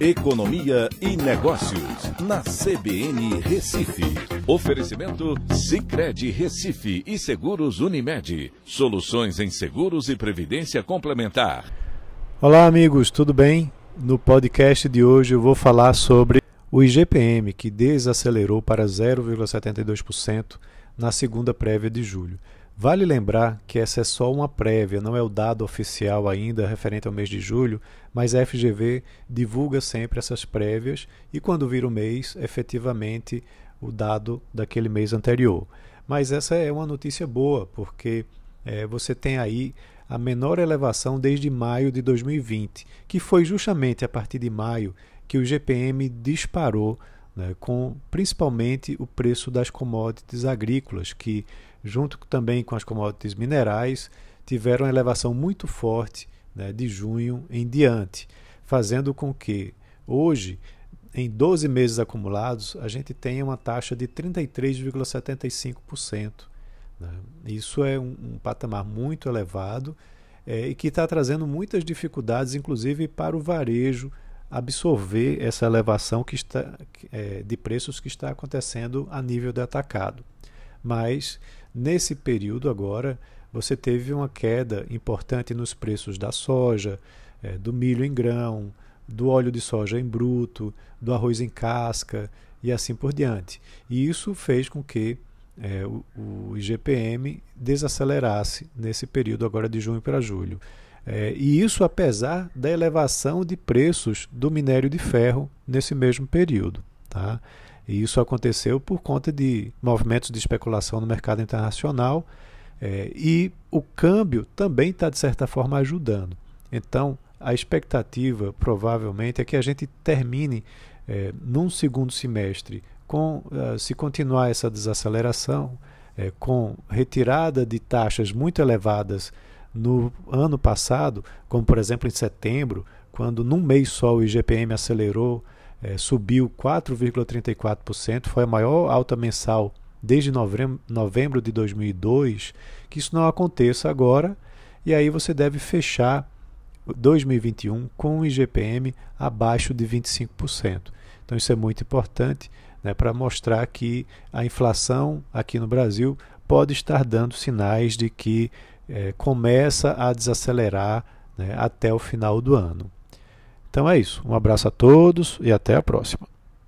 Economia e Negócios, na CBN Recife. Oferecimento Cicred Recife e Seguros Unimed. Soluções em seguros e previdência complementar. Olá, amigos, tudo bem? No podcast de hoje eu vou falar sobre o IGPM, que desacelerou para 0,72% na segunda prévia de julho. Vale lembrar que essa é só uma prévia, não é o dado oficial ainda referente ao mês de julho, mas a FGV divulga sempre essas prévias e quando vira o mês, efetivamente o dado daquele mês anterior. Mas essa é uma notícia boa, porque é, você tem aí a menor elevação desde maio de 2020, que foi justamente a partir de maio que o GPM disparou né, com principalmente o preço das commodities agrícolas, que, junto também com as commodities minerais, tiveram uma elevação muito forte né, de junho em diante, fazendo com que hoje, em 12 meses acumulados, a gente tenha uma taxa de 33,75%. Né? Isso é um, um, patamar muito elevado é, e que está trazendo muitas dificuldades, inclusive para o varejo absorver essa elevação que está, é, de preços que está acontecendo a nível de atacado. Mas nesse período agora você teve uma queda importante nos preços da soja, é, do milho em grão, do óleo de soja em bruto, do arroz em casca e assim por diante. E isso fez com que é, o, o IGPM desacelerasse nesse período agora de junho para julho. É, e isso apesar da elevação de preços do minério de ferro nesse mesmo período. Tá? E isso aconteceu por conta de movimentos de especulação no mercado internacional é, e o câmbio também está, de certa forma, ajudando. Então, a expectativa provavelmente é que a gente termine é, num segundo semestre com, uh, se continuar essa desaceleração, é, com retirada de taxas muito elevadas no ano passado, como por exemplo em setembro, quando num mês só o IGPM acelerou, é, subiu 4,34%, foi a maior alta mensal desde novembro, de 2002, que isso não aconteça agora, e aí você deve fechar 2021 com o IGPM abaixo de 25%. Então isso é muito importante né, para mostrar que a inflação aqui no Brasil pode estar dando sinais de que é, começa a desacelerar né, até o final do ano. Então é isso. Um abraço a todos e até a próxima.